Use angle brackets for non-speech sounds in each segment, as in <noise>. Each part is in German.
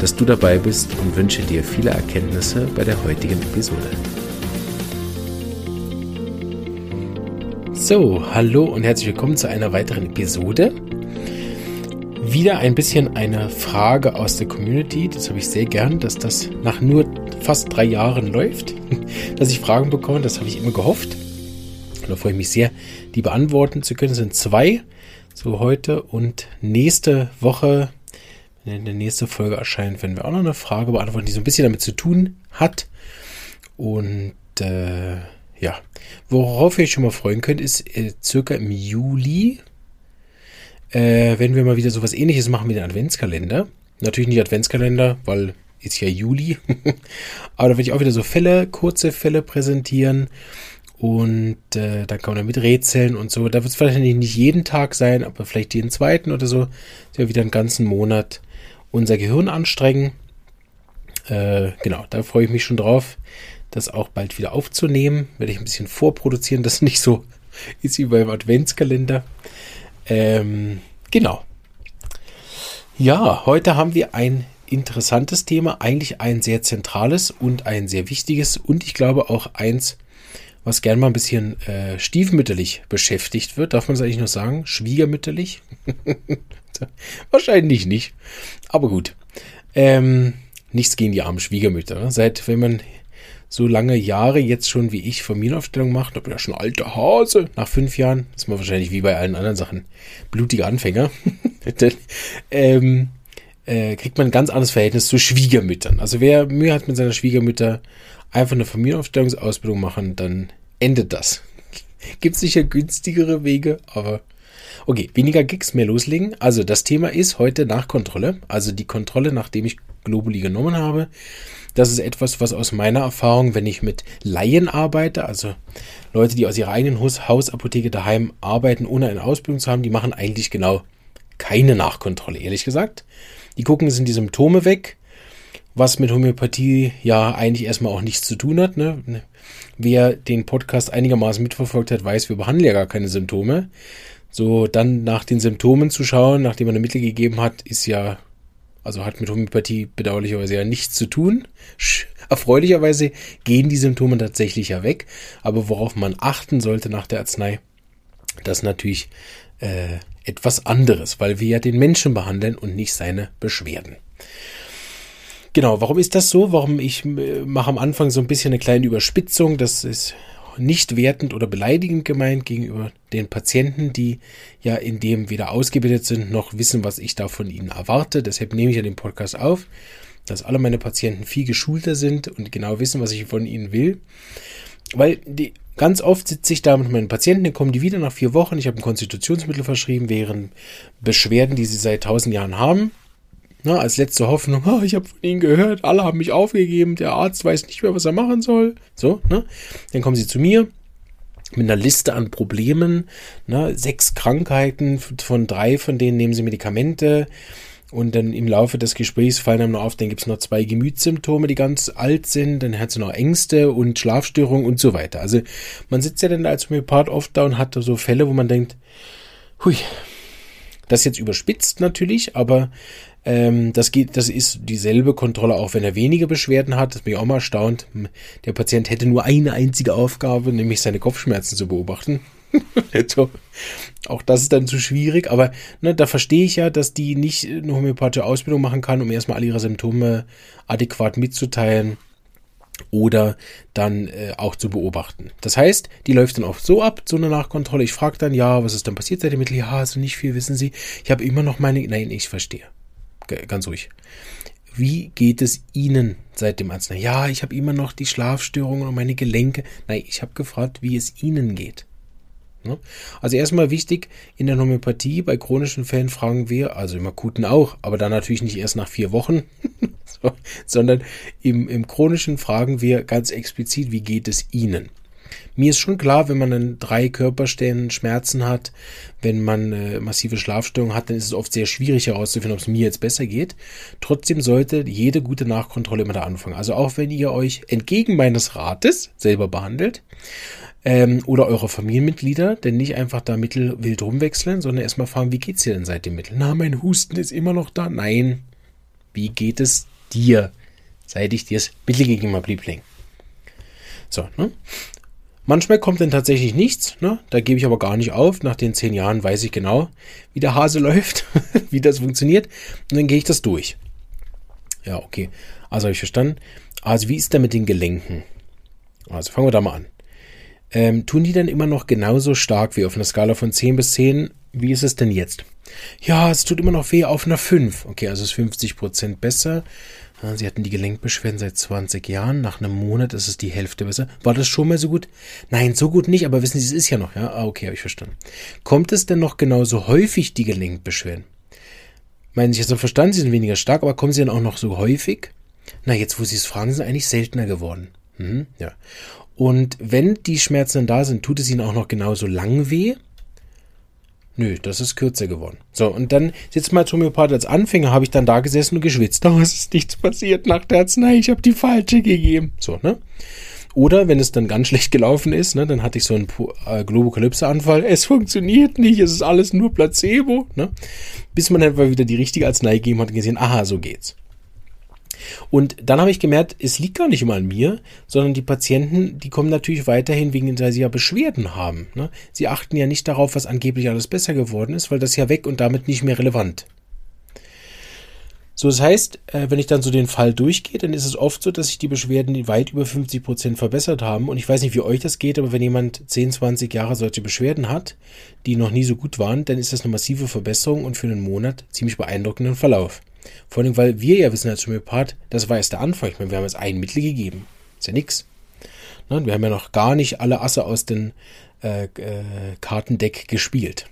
dass du dabei bist und wünsche dir viele Erkenntnisse bei der heutigen Episode. So, hallo und herzlich willkommen zu einer weiteren Episode. Wieder ein bisschen eine Frage aus der Community. Das habe ich sehr gern, dass das nach nur fast drei Jahren läuft, <laughs> dass ich Fragen bekomme. Das habe ich immer gehofft. Und da freue ich mich sehr, die beantworten zu können. Es sind zwei, so heute und nächste Woche in der nächsten Folge erscheint, werden wir auch noch eine Frage beantworten, die so ein bisschen damit zu tun hat. Und äh, ja, worauf ihr euch schon mal freuen könnt, ist äh, circa im Juli, äh, wenn wir mal wieder sowas ähnliches machen wie den Adventskalender. Natürlich nicht Adventskalender, weil ist ja Juli. <laughs> Aber da werde ich auch wieder so Fälle, kurze Fälle präsentieren. Und äh, dann kann man damit rätseln und so. Da wird es vielleicht nicht jeden Tag sein, aber vielleicht jeden zweiten oder so. Ist ja wieder einen ganzen Monat unser Gehirn anstrengen. Äh, genau, da freue ich mich schon drauf, das auch bald wieder aufzunehmen. Werde ich ein bisschen vorproduzieren, das <laughs> nicht so ist wie beim Adventskalender. Ähm, genau. Ja, heute haben wir ein interessantes Thema, eigentlich ein sehr zentrales und ein sehr wichtiges und ich glaube auch eins, was gern mal ein bisschen äh, stiefmütterlich beschäftigt wird. Darf man es eigentlich noch sagen? Schwiegermütterlich? <laughs> Wahrscheinlich nicht. Aber gut. Ähm, nichts gegen die armen Schwiegermütter. Ne? Seit, wenn man so lange Jahre jetzt schon wie ich Familienaufstellung macht, da bin ich ja schon alter Hase. Nach fünf Jahren ist man wahrscheinlich wie bei allen anderen Sachen blutige Anfänger. <laughs> Dann, ähm, äh, kriegt man ein ganz anderes Verhältnis zu Schwiegermüttern. Also wer Mühe hat mit seiner Schwiegermütter, einfach eine Familienaufstellungsausbildung machen, dann endet das. <laughs> Gibt sicher günstigere Wege, aber Okay, weniger Gigs, mehr loslegen. Also das Thema ist heute Nachkontrolle. Also die Kontrolle, nachdem ich Globuli genommen habe. Das ist etwas, was aus meiner Erfahrung, wenn ich mit Laien arbeite, also Leute, die aus ihrer eigenen Hausapotheke daheim arbeiten, ohne eine Ausbildung zu haben, die machen eigentlich genau keine Nachkontrolle, ehrlich gesagt. Die gucken, sind die Symptome weg, was mit Homöopathie ja eigentlich erstmal auch nichts zu tun hat. Ne? Wer den Podcast einigermaßen mitverfolgt hat, weiß, wir behandeln ja gar keine Symptome. So, dann nach den Symptomen zu schauen, nachdem man ein Mittel gegeben hat, ist ja, also hat mit Homöopathie bedauerlicherweise ja nichts zu tun. Erfreulicherweise gehen die Symptome tatsächlich ja weg. Aber worauf man achten sollte nach der Arznei, das natürlich äh, etwas anderes, weil wir ja den Menschen behandeln und nicht seine Beschwerden. Genau, warum ist das so? Warum ich äh, mache am Anfang so ein bisschen eine kleine Überspitzung, das ist nicht wertend oder beleidigend gemeint gegenüber den Patienten, die ja in dem weder ausgebildet sind noch wissen, was ich da von ihnen erwarte. Deshalb nehme ich ja den Podcast auf, dass alle meine Patienten viel geschulter sind und genau wissen, was ich von ihnen will. Weil die, ganz oft sitze ich da mit meinen Patienten, dann kommen die wieder nach vier Wochen. Ich habe ein Konstitutionsmittel verschrieben, wären Beschwerden, die sie seit tausend Jahren haben. Na, als letzte Hoffnung, <laughs> oh, ich habe von ihnen gehört, alle haben mich aufgegeben, der Arzt weiß nicht mehr, was er machen soll. So, ne? Dann kommen sie zu mir mit einer Liste an Problemen, ne? sechs Krankheiten, von drei von denen nehmen sie Medikamente. Und dann im Laufe des Gesprächs fallen einem noch auf, dann gibt es noch zwei Gemütssymptome, die ganz alt sind, dann hat sie noch Ängste und Schlafstörungen und so weiter. Also man sitzt ja dann als Homöopath oft da und hat so Fälle, wo man denkt, hui, das jetzt überspitzt natürlich, aber ähm, das geht, das ist dieselbe Kontrolle, auch wenn er wenige Beschwerden hat. Das bin ich auch mal erstaunt. Der Patient hätte nur eine einzige Aufgabe, nämlich seine Kopfschmerzen zu beobachten. <laughs> so. Auch das ist dann zu schwierig, aber ne, da verstehe ich ja, dass die nicht eine homöopathische Ausbildung machen kann, um erstmal alle ihre Symptome adäquat mitzuteilen oder dann äh, auch zu beobachten. Das heißt, die läuft dann oft so ab, so eine Nachkontrolle. Ich frage dann, ja, was ist dann passiert seit dem Mittel? Ja, also nicht viel, wissen Sie. Ich habe immer noch meine, nein, ich verstehe ganz ruhig. Wie geht es Ihnen seit dem Arznei? Ja, ich habe immer noch die Schlafstörungen und meine Gelenke. Nein, ich habe gefragt, wie es Ihnen geht. Ne? Also erstmal wichtig, in der Homöopathie bei chronischen Fällen fragen wir, also im Akuten auch, aber dann natürlich nicht erst nach vier Wochen, <laughs> sondern im, im chronischen fragen wir ganz explizit, wie geht es Ihnen? Mir ist schon klar, wenn man dann drei Körperstellen Schmerzen hat, wenn man äh, massive Schlafstörungen hat, dann ist es oft sehr schwierig herauszufinden, ob es mir jetzt besser geht. Trotzdem sollte jede gute Nachkontrolle immer da anfangen. Also auch wenn ihr euch entgegen meines Rates selber behandelt, ähm, oder eure Familienmitglieder, denn nicht einfach da Mittel wild rumwechseln, sondern erstmal fragen, wie geht's dir denn seit dem Mittel? Na, mein Husten ist immer noch da. Nein. Wie geht es dir, seit ich dir das Mittel gegeben habe, Liebling? So, ne? Manchmal kommt dann tatsächlich nichts, ne? da gebe ich aber gar nicht auf. Nach den zehn Jahren weiß ich genau, wie der Hase <laughs> läuft, wie das funktioniert. Und dann gehe ich das durch. Ja, okay. Also habe ich verstanden. Also wie ist da mit den Gelenken? Also fangen wir da mal an. Ähm, tun die dann immer noch genauso stark wie auf einer Skala von 10 bis 10? Wie ist es denn jetzt? Ja, es tut immer noch weh auf einer 5. Okay, also ist 50 Prozent besser. Sie hatten die Gelenkbeschwerden seit 20 Jahren. Nach einem Monat ist es die Hälfte besser. War das schon mal so gut? Nein, so gut nicht, aber wissen Sie, es ist ja noch, ja? Ah, okay, habe ich verstanden. Kommt es denn noch genauso häufig, die Gelenkbeschwerden? Meinen Sie, ich habe verstanden, Sie sind weniger stark, aber kommen Sie dann auch noch so häufig? Na, jetzt, wo Sie es fragen, sind eigentlich seltener geworden. Mhm, ja. Und wenn die Schmerzen da sind, tut es Ihnen auch noch genauso lang weh? Nö, das ist kürzer geworden. So, und dann sitzt mal zum Homöopath als Anfänger, habe ich dann da gesessen und geschwitzt. Oh, es ist nichts passiert nach der Arznei, ich habe die falsche gegeben. So, ne? Oder wenn es dann ganz <laughs> schlecht gelaufen ist, ne, dann hatte ich so einen äh, Globokalypse-Anfall. Es funktioniert nicht, es ist alles nur Placebo. Ne? Bis man dann wieder die richtige Arznei gegeben hat und gesehen, aha, so geht's. Und dann habe ich gemerkt, es liegt gar nicht immer an mir, sondern die Patienten, die kommen natürlich weiterhin wegen, weil sie ja Beschwerden haben. Ne? Sie achten ja nicht darauf, was angeblich alles besser geworden ist, weil das ja weg und damit nicht mehr relevant. So, das heißt, äh, wenn ich dann so den Fall durchgehe, dann ist es oft so, dass sich die Beschwerden weit über 50 Prozent verbessert haben. Und ich weiß nicht, wie euch das geht, aber wenn jemand 10, 20 Jahre solche Beschwerden hat, die noch nie so gut waren, dann ist das eine massive Verbesserung und für einen Monat ziemlich beeindruckenden Verlauf. Vor allem, weil wir ja wissen als Homöopath, das war erst der Anfang. Ich meine, wir haben jetzt ein Mittel gegeben. Ist ja nix. Ne? Wir haben ja noch gar nicht alle Asse aus dem äh, äh, Kartendeck gespielt.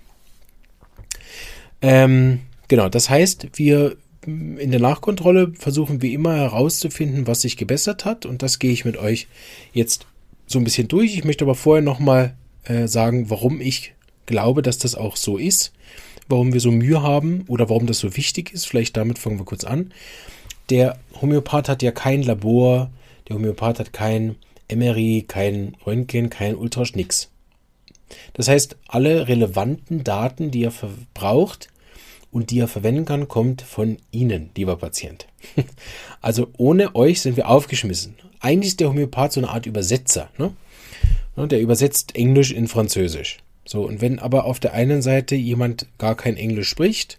Ähm, genau, das heißt, wir in der Nachkontrolle versuchen wir immer herauszufinden, was sich gebessert hat. Und das gehe ich mit euch jetzt so ein bisschen durch. Ich möchte aber vorher nochmal äh, sagen, warum ich glaube, dass das auch so ist warum wir so Mühe haben oder warum das so wichtig ist. Vielleicht damit fangen wir kurz an. Der Homöopath hat ja kein Labor, der Homöopath hat kein MRI, kein Röntgen, kein Ultrasch, nix. Das heißt, alle relevanten Daten, die er verbraucht und die er verwenden kann, kommt von Ihnen, lieber Patient. <laughs> Also ohne euch sind wir aufgeschmissen. Eigentlich ist der Homöopath so eine Art Übersetzer. Ne? Der übersetzt Englisch in Französisch. So, und wenn aber auf der einen Seite jemand gar kein Englisch spricht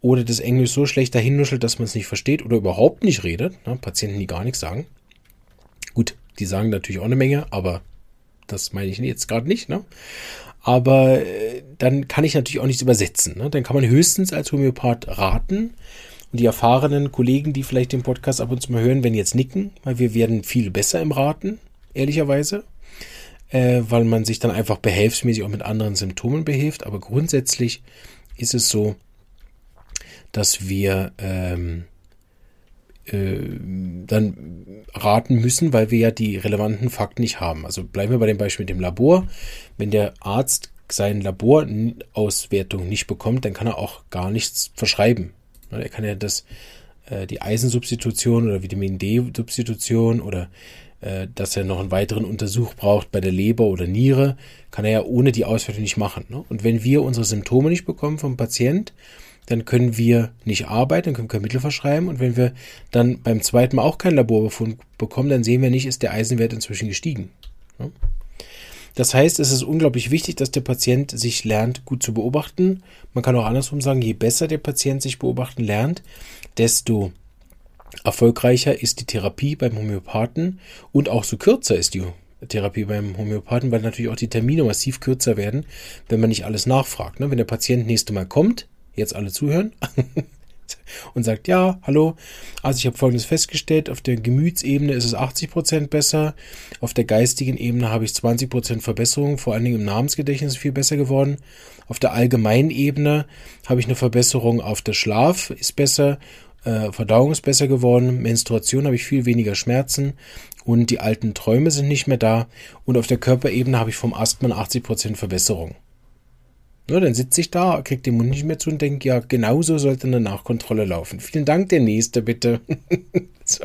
oder das Englisch so schlecht dahinnuschelt, dass man es nicht versteht oder überhaupt nicht redet, ne, Patienten, die gar nichts sagen. Gut, die sagen natürlich auch eine Menge, aber das meine ich jetzt gerade nicht, ne? Aber äh, dann kann ich natürlich auch nichts übersetzen. Ne? Dann kann man höchstens als Homöopath raten. Und die erfahrenen Kollegen, die vielleicht den Podcast ab und zu mal hören, werden jetzt nicken, weil wir werden viel besser im Raten, ehrlicherweise äh, weil man sich dann einfach behelfsmäßig auch mit anderen Symptomen behilft. Aber grundsätzlich ist es so, dass wir ähm, äh, dann raten müssen, weil wir ja die relevanten Fakten nicht haben. Also bleiben wir bei dem Beispiel mit dem Labor. Wenn der Arzt seine Laborauswertung nicht bekommt, dann kann er auch gar nichts verschreiben. Er kann ja das, äh, die Eisensubstitution oder Vitamin D-Substitution oder dass er noch einen weiteren Untersuch braucht bei der Leber oder Niere, kann er ja ohne die Auswertung nicht machen. Ne? Und wenn wir unsere Symptome nicht bekommen vom Patient, dann können wir nicht arbeiten, dann können wir Mittel verschreiben. Und wenn wir dann beim zweiten Mal auch keinen Laborbefund bekommen, dann sehen wir nicht, ist der Eisenwert inzwischen gestiegen. Ne? Das heißt, es ist unglaublich wichtig, dass der Patient sich lernt, gut zu beobachten. Man kann auch andersrum sagen, je besser der Patient sich beobachten lernt, desto erfolgreicher ist die Therapie beim Homöopathen und auch so kürzer ist die Therapie beim Homöopathen, weil natürlich auch die Termine massiv kürzer werden, wenn man nicht alles nachfragt. Ne? Wenn der Patient nächste Mal kommt, jetzt alle zuhören, <laughs> und sagt, ja, hallo, also ich habe Folgendes festgestellt, auf der Gemütsebene ist es 80 Prozent besser, auf der geistigen Ebene habe ich 20 Prozent Verbesserung, vor allen Dingen im Namensgedächtnis viel besser geworden, auf der allgemeinen Ebene habe ich eine Verbesserung auf der Schlaf, ist besser äh, Verdauung ist besser geworden, Menstruation habe ich viel weniger Schmerzen und die alten Träume sind nicht mehr da und auf der Körperebene habe ich vom Asthma 80% Verbesserung. Ja, dann sitze ich da, kriege den Mund nicht mehr zu und denke, ja, genauso sollte eine Nachkontrolle laufen. Vielen Dank, der Nächste, bitte. <laughs> so.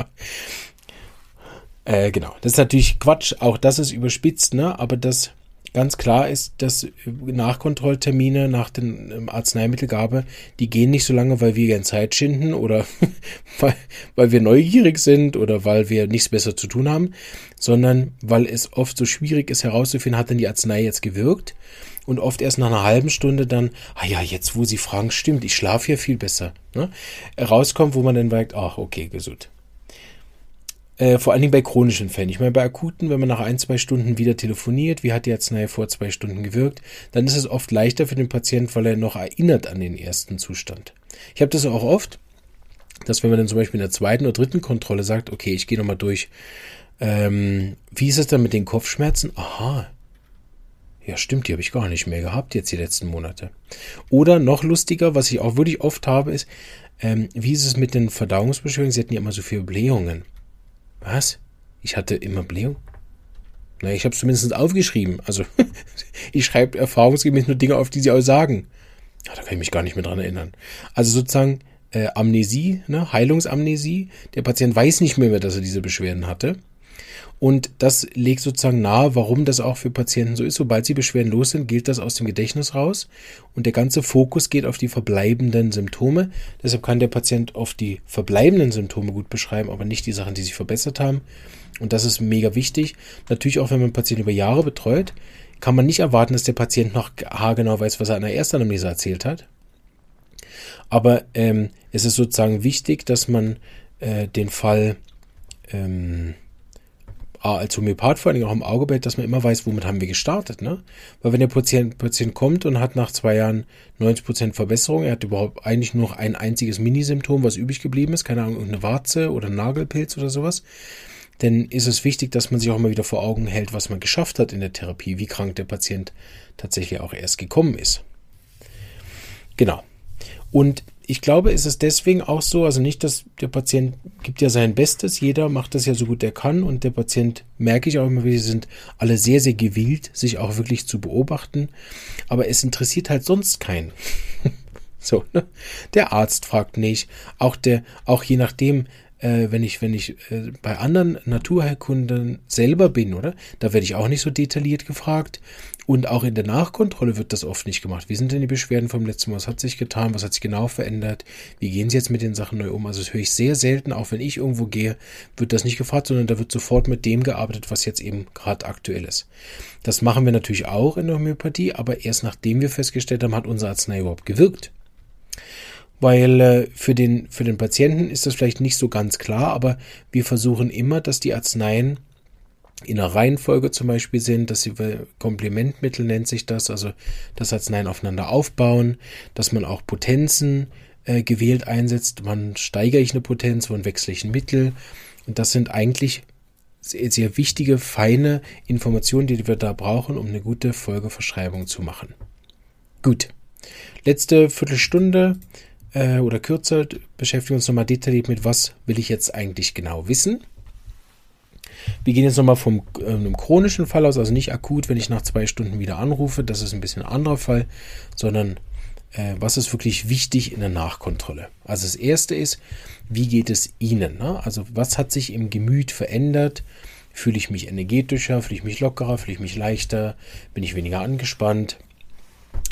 äh, genau, das ist natürlich Quatsch, auch das ist überspitzt, ne? aber das ganz klar ist, dass Nachkontrolltermine nach den ähm, Arzneimittelgabe, die gehen nicht so lange, weil wir gerne Zeit schinden oder <laughs> weil, weil wir neugierig sind oder weil wir nichts besser zu tun haben, sondern weil es oft so schwierig ist herauszufinden, hat denn die Arznei jetzt gewirkt und oft erst nach einer halben Stunde dann, ah ja, jetzt wo Sie fragen, stimmt, ich schlafe ja viel besser, ne? rauskommt, wo man dann sagt, ach, okay, gesund. Äh, vor allen Dingen bei chronischen Fällen. Ich meine, bei akuten, wenn man nach ein, zwei Stunden wieder telefoniert, wie hat die Arznei vor zwei Stunden gewirkt, dann ist es oft leichter für den Patienten, weil er noch erinnert an den ersten Zustand. Ich habe das auch oft, dass wenn man dann zum Beispiel in der zweiten oder dritten Kontrolle sagt, okay, ich gehe nochmal durch, ähm, wie ist es dann mit den Kopfschmerzen? Aha, ja, stimmt, die habe ich gar nicht mehr gehabt jetzt die letzten Monate. Oder noch lustiger, was ich auch wirklich oft habe, ist, ähm, wie ist es mit den Verdauungsbeschwerden? Sie hatten ja immer so viele Blähungen. Was? Ich hatte immer Blähung? Na, ich habe es zumindest aufgeschrieben. Also, <laughs> ich schreibe erfahrungsgemäß nur Dinge auf, die sie auch sagen. Ja, da kann ich mich gar nicht mehr dran erinnern. Also sozusagen äh, Amnesie, ne? Heilungsamnesie. Der Patient weiß nicht mehr, mehr, dass er diese Beschwerden hatte. Und das legt sozusagen nahe, warum das auch für Patienten so ist. Sobald sie beschwerdenlos sind, gilt das aus dem Gedächtnis raus und der ganze Fokus geht auf die verbleibenden Symptome. Deshalb kann der Patient auf die verbleibenden Symptome gut beschreiben, aber nicht die Sachen, die sich verbessert haben. Und das ist mega wichtig. Natürlich auch, wenn man Patienten über Jahre betreut, kann man nicht erwarten, dass der Patient noch haargenau weiß, was er an der ersten Anamnese erzählt hat. Aber ähm, es ist sozusagen wichtig, dass man äh, den Fall ähm, als Homöopath vor allen Dingen auch im Auge behält, dass man immer weiß, womit haben wir gestartet. Ne? Weil wenn der Patient, Patient kommt und hat nach zwei Jahren 90% Verbesserung, er hat überhaupt eigentlich nur noch ein einziges Minisymptom, was übrig geblieben ist, keine Ahnung, irgendeine Warze oder Nagelpilz oder sowas, dann ist es wichtig, dass man sich auch mal wieder vor Augen hält, was man geschafft hat in der Therapie, wie krank der Patient tatsächlich auch erst gekommen ist. Genau. Und ich glaube, ist es deswegen auch so, also nicht, dass der Patient gibt ja sein Bestes, jeder macht das ja so gut er kann und der Patient, merke ich auch immer, wir sind alle sehr, sehr gewillt, sich auch wirklich zu beobachten, aber es interessiert halt sonst keinen. <laughs> so, ne? Der Arzt fragt nicht, auch der, auch je nachdem, äh, wenn ich, wenn ich äh, bei anderen Naturheilkunden selber bin, oder? Da werde ich auch nicht so detailliert gefragt. Und auch in der Nachkontrolle wird das oft nicht gemacht. Wie sind denn die Beschwerden vom letzten Mal? Was hat sich getan? Was hat sich genau verändert? Wie gehen Sie jetzt mit den Sachen neu um? Also das höre ich sehr selten, auch wenn ich irgendwo gehe, wird das nicht gefragt, sondern da wird sofort mit dem gearbeitet, was jetzt eben gerade aktuell ist. Das machen wir natürlich auch in der Homöopathie, aber erst nachdem wir festgestellt haben, hat unser Arznei überhaupt gewirkt weil äh, für, den, für den Patienten ist das vielleicht nicht so ganz klar, aber wir versuchen immer, dass die Arzneien in der Reihenfolge zum Beispiel sind, dass sie Komplementmittel nennt sich das, also das Arzneien aufeinander aufbauen, dass man auch Potenzen äh, gewählt einsetzt. Wann steigere ich eine Potenz, wann wechsle ich ein Mittel? Und das sind eigentlich sehr, sehr wichtige, feine Informationen, die wir da brauchen, um eine gute Folgeverschreibung zu machen. Gut. Letzte Viertelstunde äh, oder kürzer beschäftigen uns nochmal detailliert mit, was will ich jetzt eigentlich genau wissen. Wir gehen jetzt nochmal vom äh, einem chronischen Fall aus, also nicht akut, wenn ich nach zwei Stunden wieder anrufe, das ist ein bisschen ein anderer Fall, sondern äh, was ist wirklich wichtig in der Nachkontrolle. Also das erste ist, wie geht es Ihnen? Ne? Also was hat sich im Gemüt verändert? Fühle ich mich energetischer, fühle ich mich lockerer, fühle ich mich leichter, bin ich weniger angespannt?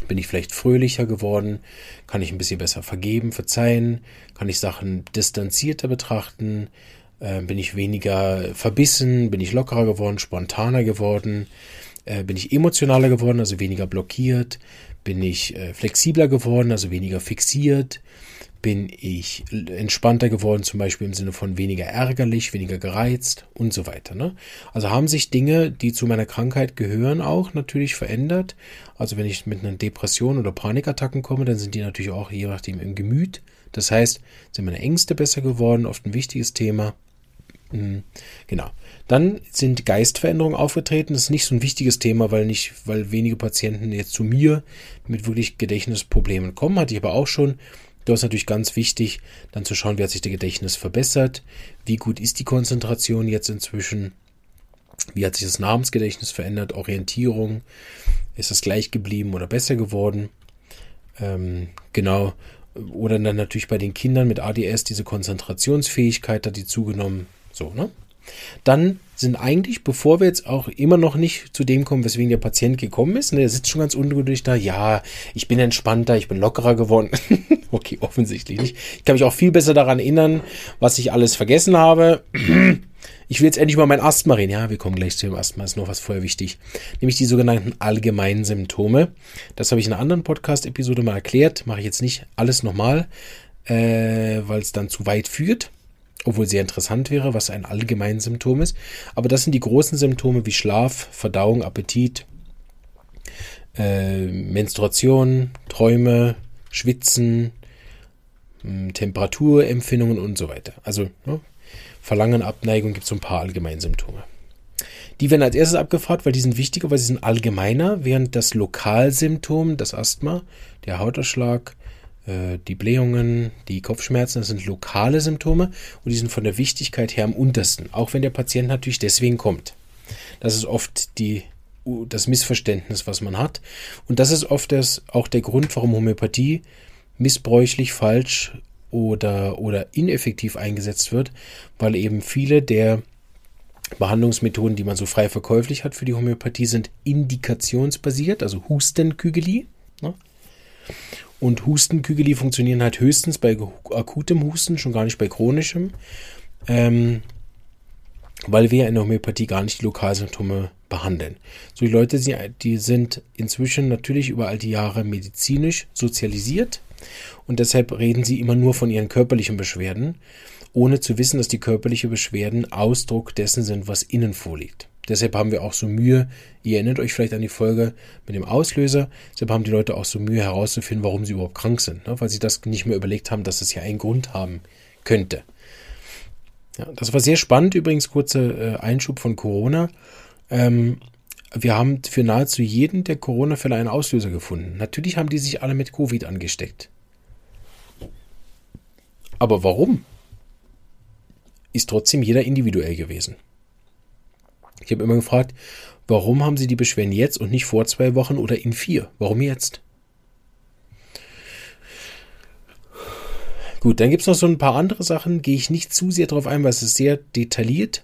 Bin ich vielleicht fröhlicher geworden? Kann ich ein bisschen besser vergeben, verzeihen? Kann ich Sachen distanzierter betrachten? Äh, bin ich weniger verbissen? Bin ich lockerer geworden, spontaner geworden? Äh, bin ich emotionaler geworden, also weniger blockiert? Bin ich äh, flexibler geworden, also weniger fixiert? Bin ich entspannter geworden, zum Beispiel im Sinne von weniger ärgerlich, weniger gereizt und so weiter. Ne? Also haben sich Dinge, die zu meiner Krankheit gehören, auch natürlich verändert. Also wenn ich mit einer Depression oder Panikattacken komme, dann sind die natürlich auch je nachdem im Gemüt. Das heißt, sind meine Ängste besser geworden, oft ein wichtiges Thema. Hm, genau. Dann sind Geistveränderungen aufgetreten. Das ist nicht so ein wichtiges Thema, weil nicht, weil wenige Patienten jetzt zu mir mit wirklich Gedächtnisproblemen kommen. Hatte ich aber auch schon Da ist natürlich ganz wichtig, dann zu schauen, wie hat sich der Gedächtnis verbessert, wie gut ist die Konzentration jetzt inzwischen, wie hat sich das Namensgedächtnis verändert, Orientierung, ist das gleich geblieben oder besser geworden. Ähm, genau. Oder dann natürlich bei den Kindern mit ADS diese Konzentrationsfähigkeit hat die zugenommen. So, ne? Dann sind eigentlich, bevor wir jetzt auch immer noch nicht zu dem kommen, weswegen der Patient gekommen ist, ne, der sitzt schon ganz ungeduldig da, ja, ich bin entspannter, ich bin lockerer geworden. <laughs> okay, offensichtlich nicht. Ich kann mich auch viel besser daran erinnern, was ich alles vergessen habe. <clears throat> Ich will jetzt endlich mal mein Asthma reden. Ja, wir kommen gleich zu dem Asthma, ist noch was vorher wichtig. Nämlich die sogenannten allgemeinen Symptome. Das habe ich in einer anderen Podcast-Episode mal erklärt. Mache ich jetzt nicht alles nochmal, äh, weil es dann zu weit führt obwohl sehr interessant wäre, was ein allgemeines Symptom ist. Aber das sind die großen Symptome wie Schlaf, Verdauung, Appetit, äh, Menstruation, Träume, Schwitzen, hm, Temperaturempfindungen und so weiter. Also ne, Verlangen, Abneigung gibt es so ein paar allgemeine Symptome. Die werden als erstes abgefragt, weil die sind wichtiger, weil sie sind allgemeiner, während das Lokalsymptom, das Asthma, der Hauterschlag, äh, die Blähungen, die Kopfschmerzen, das sind lokale Symptome und die sind von der Wichtigkeit her am untersten, auch wenn der Patient natürlich deswegen kommt. Das ist oft die, das Missverständnis, was man hat. Und das ist oft das, auch der Grund, warum Homöopathie missbräuchlich, falsch oder, oder ineffektiv eingesetzt wird, weil eben viele der Behandlungsmethoden, die man so frei verkäuflich hat für die Homöopathie, sind indikationsbasiert, also Hustenkügeli. Ne? Und Hustenkügeli funktionieren halt höchstens bei akutem Husten, schon gar nicht bei chronischem. Ähm, weil wir in der Homöopathie gar nicht die Lokalsymptome behandeln. So die Leute, die sind inzwischen natürlich über all die Jahre medizinisch sozialisiert und deshalb reden sie immer nur von ihren körperlichen Beschwerden, ohne zu wissen, dass die körperlichen Beschwerden Ausdruck dessen sind, was innen vorliegt. Deshalb haben wir auch so Mühe, ihr erinnert euch vielleicht an die Folge mit dem Auslöser, deshalb haben die Leute auch so Mühe herauszufinden, warum sie überhaupt krank sind, ne? weil sie das nicht mehr überlegt haben, dass es ja einen Grund haben könnte. Ja, das war sehr spannend, übrigens kurzer äh, Einschub von Corona. Ähm, wir haben für nahezu jeden der Corona-Fälle einen Auslöser gefunden. Natürlich haben die sich alle mit Covid angesteckt. Aber warum? Ist trotzdem jeder individuell gewesen. Ich habe immer gefragt, warum haben Sie die Beschwerden jetzt und nicht vor zwei Wochen oder in vier? Warum jetzt? Gut, dann gibt es noch so ein paar andere Sachen, gehe ich nicht zu sehr darauf ein, weil es ist sehr detailliert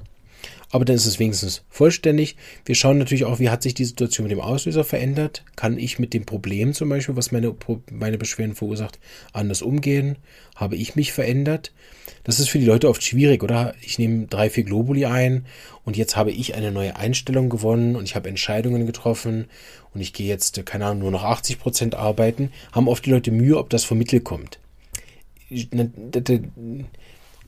aber dann ist es wenigstens vollständig. Wir schauen natürlich auch, wie hat sich die Situation mit dem Auslöser verändert. Kann ich mit dem Problem zum Beispiel, was meine, meine Beschwerden verursacht, anders umgehen? Habe ich mich verändert? Das ist für die Leute oft schwierig, oder? Ich nehme drei, vier Globuli ein und jetzt habe ich eine neue Einstellung gewonnen und ich habe Entscheidungen getroffen und ich gehe jetzt, keine Ahnung, nur noch 80 Prozent arbeiten. Haben oft die Leute Mühe, ob das vom Mittel kommt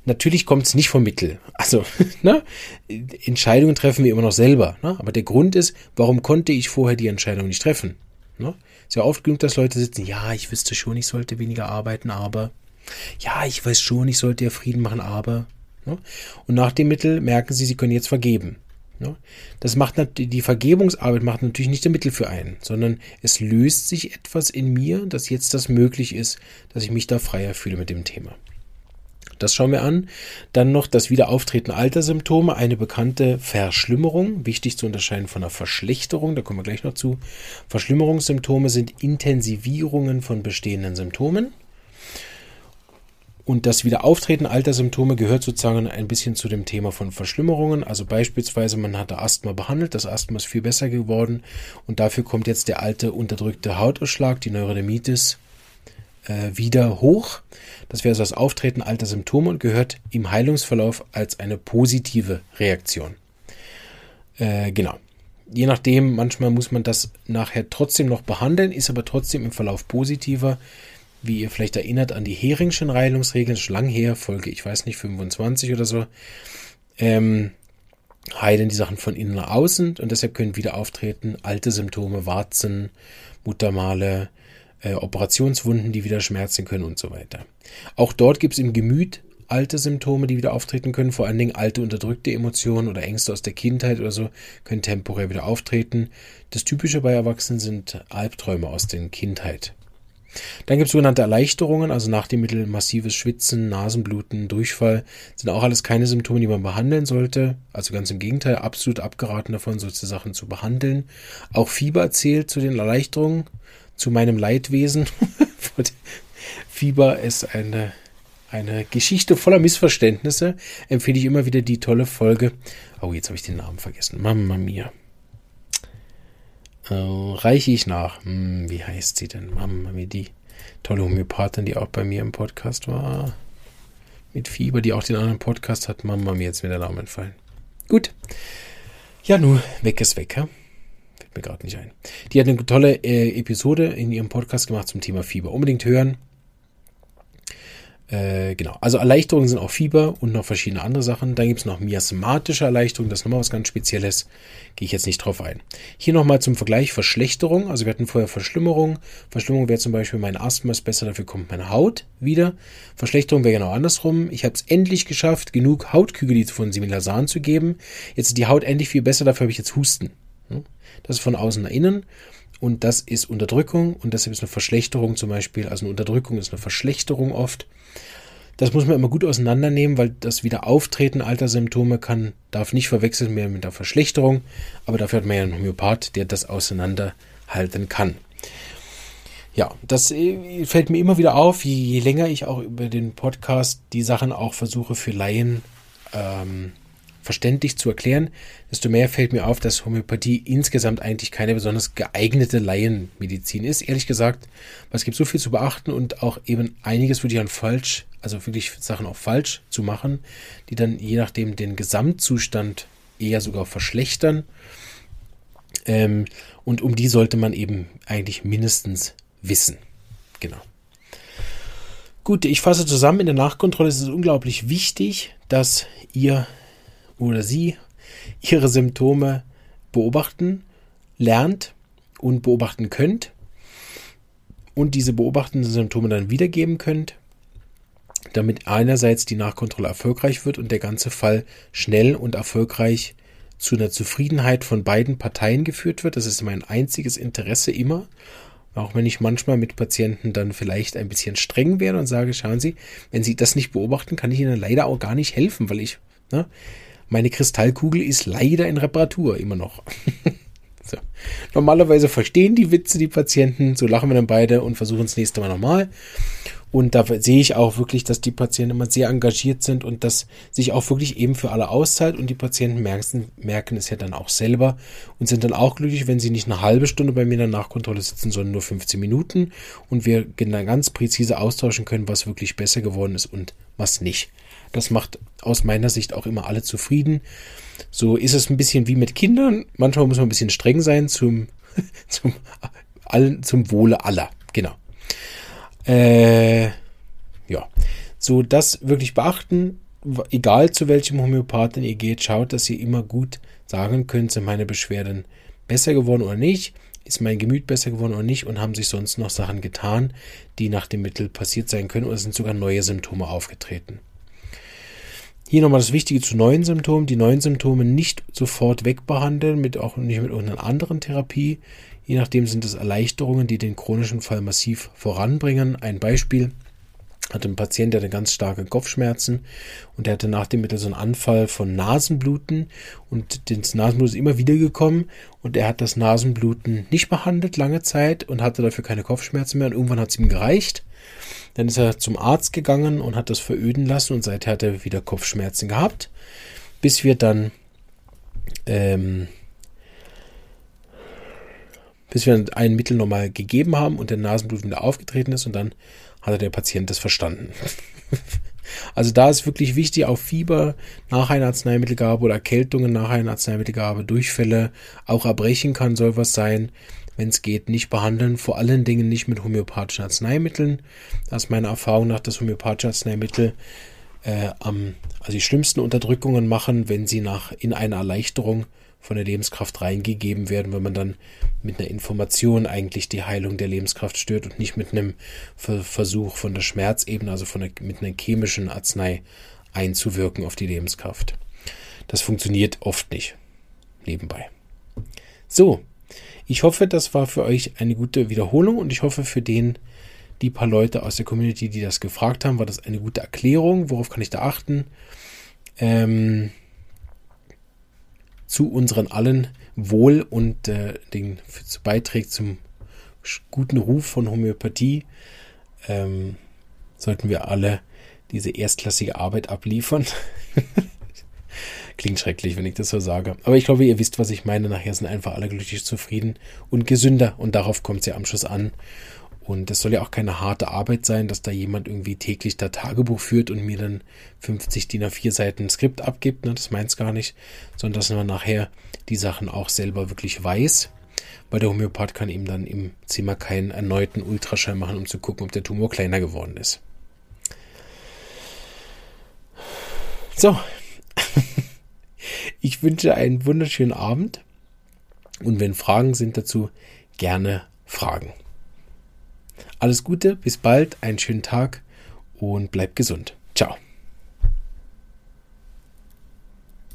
Natürlich kommt es nicht vom Mittel. Also, <laughs> ne? Entscheidungen treffen wir immer noch selber. Ne? Aber der Grund ist, warum konnte ich vorher die Entscheidung nicht treffen? Ne? Ist ja oft genug, dass Leute sitzen, ja, ich wüsste schon, ich sollte weniger arbeiten, aber ja, ich weiß schon, ich sollte ja Frieden machen, aber. Ne? Und nach dem Mittel merken sie, sie können jetzt vergeben. Ne? Das macht die Vergebungsarbeit macht natürlich nicht der Mittel für einen, sondern es löst sich etwas in mir, dass jetzt das möglich ist, dass ich mich da freier fühle mit dem Thema. Das schauen wir an. Dann noch das Wiederauftreten alter Symptome, eine bekannte Verschlimmerung, wichtig zu unterscheiden von einer Verschlechterung, da kommen wir gleich noch zu. Verschlimmerungssymptome sind Intensivierungen von bestehenden Symptomen. Und das Wiederauftreten alter Symptome gehört sozusagen ein bisschen zu dem Thema von Verschlimmerungen. Also beispielsweise, man hatte Asthma behandelt, das Asthma ist viel besser geworden und dafür kommt jetzt der alte unterdrückte Hautausschlag, die Neurodermitis, äh, wieder hoch. Das wäre also das Auftreten alter Symptome und gehört im Heilungsverlauf als eine positive Reaktion. Äh, genau. Je nachdem, manchmal muss man das nachher trotzdem noch behandeln, ist aber trotzdem im Verlauf positiver. Wie ihr vielleicht erinnert an die Heringschen Heilungsregeln, schon lang her, Folge, ich weiß nicht, 25 oder so, ähm, heilen die Sachen von innen nach außen und deshalb können wieder auftreten alte Symptome, Warzen, Muttermale, äh, Operationswunden, die wieder schmerzen können und so weiter. Auch dort gibt es im Gemüt alte Symptome, die wieder auftreten können, vor allen Dingen alte unterdrückte Emotionen oder Ängste aus der Kindheit oder so können temporär wieder auftreten. Das Typische bei Erwachsenen sind Albträume aus der Kindheit. Dann gibt es sogenannte Erleichterungen, also nach dem Mittel massives Schwitzen, Nasenbluten, Durchfall, sind auch alles keine Symptome, die man behandeln sollte. Also ganz im Gegenteil, absolut abgeraten davon, solche Sachen zu behandeln. Auch Fieber zählt zu den Erleichterungen, zu meinem Leidwesen. <laughs> Fieber ist eine, eine Geschichte voller Missverständnisse. Empfehle ich immer wieder die tolle Folge. Oh, jetzt habe ich den Namen vergessen. Mamma mia. Äh, reiche ich nach. Hm, wie heißt sie denn? Mama, wie die tolle Homöopathin, die auch bei mir im Podcast war. Mit Fieber, die auch den anderen Podcast hat. Mama, mir jetzt mir der Name entfallen. Gut. Ja, nun, weg ist weg, ja? Fällt mir gerade nicht ein. Die hat eine tolle äh, Episode in ihrem Podcast gemacht zum Thema Fieber. Unbedingt hören. Äh, genau, also Erleichterungen sind auch Fieber und noch verschiedene andere Sachen. Dann gibt es noch miasmatische Erleichterungen, das ist nochmal was ganz Spezielles. Gehe ich jetzt nicht drauf ein. Hier nochmal zum Vergleich Verschlechterung. Also wir hatten vorher Verschlimmerung. Verschlimmerung wäre zum Beispiel mein Asthma ist besser, dafür kommt meine Haut wieder. Verschlechterung wäre genau andersrum. Ich habe es endlich geschafft, genug Hautkügel von Similasan zu geben. Jetzt ist die Haut endlich viel besser, dafür habe ich jetzt Husten. Das ist von außen nach innen. Und das ist Unterdrückung und deshalb ist eine Verschlechterung zum Beispiel, also eine Unterdrückung ist eine Verschlechterung oft. Das muss man immer gut auseinandernehmen, weil das Wiederauftreten alter Symptome kann, darf nicht verwechselt werden mit der Verschlechterung, aber dafür hat man ja einen Homöopath, der das auseinanderhalten kann. Ja, das äh, fällt mir immer wieder auf, je länger ich auch über den Podcast die Sachen auch versuche für Laien ähm, verständlich zu erklären, desto mehr fällt mir auf, dass Homöopathie insgesamt eigentlich keine besonders geeignete Laienmedizin ist. Ehrlich gesagt, es gibt so viel zu beachten und auch eben einiges würde ich an falsch, also wirklich Sachen auch falsch zu machen, die dann je nachdem den Gesamtzustand eher sogar verschlechtern. Ähm, und um die sollte man eben eigentlich mindestens wissen. Genau. Gut, ich fasse zusammen. In der Nachkontrolle ist es unglaublich wichtig, dass ihr oder sie ihre Symptome beobachten, lernt und beobachten könnt und diese beobachtenden Symptome dann wiedergeben könnt, damit einerseits die Nachkontrolle erfolgreich wird und der ganze Fall schnell und erfolgreich zu einer Zufriedenheit von beiden Parteien geführt wird. Das ist mein einziges Interesse immer. Auch wenn ich manchmal mit Patienten dann vielleicht ein bisschen streng werde und sage, schauen Sie, wenn Sie das nicht beobachten, kann ich Ihnen leider auch gar nicht helfen, weil ich, ne, meine Kristallkugel ist leider in Reparatur immer noch. <laughs> so. Normalerweise verstehen die Witze die Patienten, so lachen wir dann beide und versuchen es nächste Mal nochmal. Und da sehe ich auch wirklich, dass die Patienten immer sehr engagiert sind und das sich auch wirklich eben für alle auszahlt. Und die Patienten merken, merken es ja dann auch selber und sind dann auch glücklich, wenn sie nicht eine halbe Stunde bei mir in der Nachkontrolle sitzen, sondern nur 15 Minuten und wir ganz präzise austauschen können, was wirklich besser geworden ist und was nicht. Das macht aus meiner Sicht auch immer alle zufrieden. So ist es ein bisschen wie mit Kindern. Manchmal muss man ein bisschen streng sein zum, <laughs> zum, allen, zum Wohle aller. Genau. Äh, ja. So, das wirklich beachten. Egal zu welchem Homöopathen ihr geht, schaut, dass ihr immer gut sagen könnt, sind meine Beschwerden besser geworden oder nicht ist mein Gemüt besser geworden oder nicht und haben sich sonst noch Sachen getan, die nach dem Mittel passiert sein können oder sind sogar neue Symptome aufgetreten. Hier nochmal das Wichtige zu neuen Symptomen. Die neuen Symptome nicht sofort wegbehandeln, mit auch nicht mit irgendeiner anderen Therapie. Je nachdem sind es Erleichterungen, die den chronischen Fall massiv voranbringen. Ein Beispiel hatte ein Patient, der hatte ganz starke Kopfschmerzen und der hatte nach dem Mittel so einen Anfall von Nasenbluten und das Nasenbluten ist immer wieder gekommen und er hat das Nasenbluten nicht behandelt lange Zeit und hatte dafür keine Kopfschmerzen mehr und irgendwann hat es ihm gereicht. Dann ist er zum Arzt gegangen und hat das veröden lassen und seither hat er wieder Kopfschmerzen gehabt, bis wir dann ähm, bis wir ein Mittel nochmal gegeben haben und der Nasenblut wieder aufgetreten ist und dann hatte der Patient das verstanden. <laughs> also da ist wirklich wichtig, auch Fieber nach einer Arzneimittelgabe oder Erkältungen nach einer Arzneimittelgabe, Durchfälle, auch Erbrechen kann soll was sein wenn es geht, nicht behandeln. Vor allen Dingen nicht mit homöopathischen Arzneimitteln. Da ist meine Erfahrung nach, dass homöopathische Arzneimittel äh, am, also die schlimmsten Unterdrückungen machen, wenn sie nach in eine Erleichterung von der Lebenskraft reingegeben werden, wenn man dann mit einer Information eigentlich die Heilung der Lebenskraft stört und nicht mit einem Versuch von der Schmerzebene, also von der, mit einer chemischen Arznei einzuwirken auf die Lebenskraft. Das funktioniert oft nicht. Nebenbei. So, ich hoffe, das war für euch eine gute Wiederholung und ich hoffe für den, die paar Leute aus der Community, die das gefragt haben, war das eine gute Erklärung? Worauf kann ich da achten? Ähm, zu unseren allen Wohl und äh, den beiträgt zum guten Ruf von Homöopathie, ähm, sollten wir alle diese erstklassige Arbeit abliefern. <laughs> Klingt schrecklich, wenn ich das so sage. Aber ich glaube, ihr wisst, was ich meine. Nachher sind einfach alle glücklich zufrieden und gesünder. Und darauf kommt es ja am Schluss an. Und es soll ja auch keine harte Arbeit sein, dass da jemand irgendwie täglich da Tagebuch führt und mir dann 50 DIN A4 Seiten Skript abgibt. Ne? Das meint es gar nicht. Sondern dass man nachher die Sachen auch selber wirklich weiß. Weil der Homöopath kann ihm dann im Zimmer keinen erneuten Ultraschall machen, um zu gucken, ob der Tumor kleiner geworden ist. So. <laughs> Ich wünsche einen wunderschönen Abend. Und wenn Fragen sind dazu, gerne Fragen. Alles Gute, bis bald, einen schönen Tag und bleibt gesund. Ciao.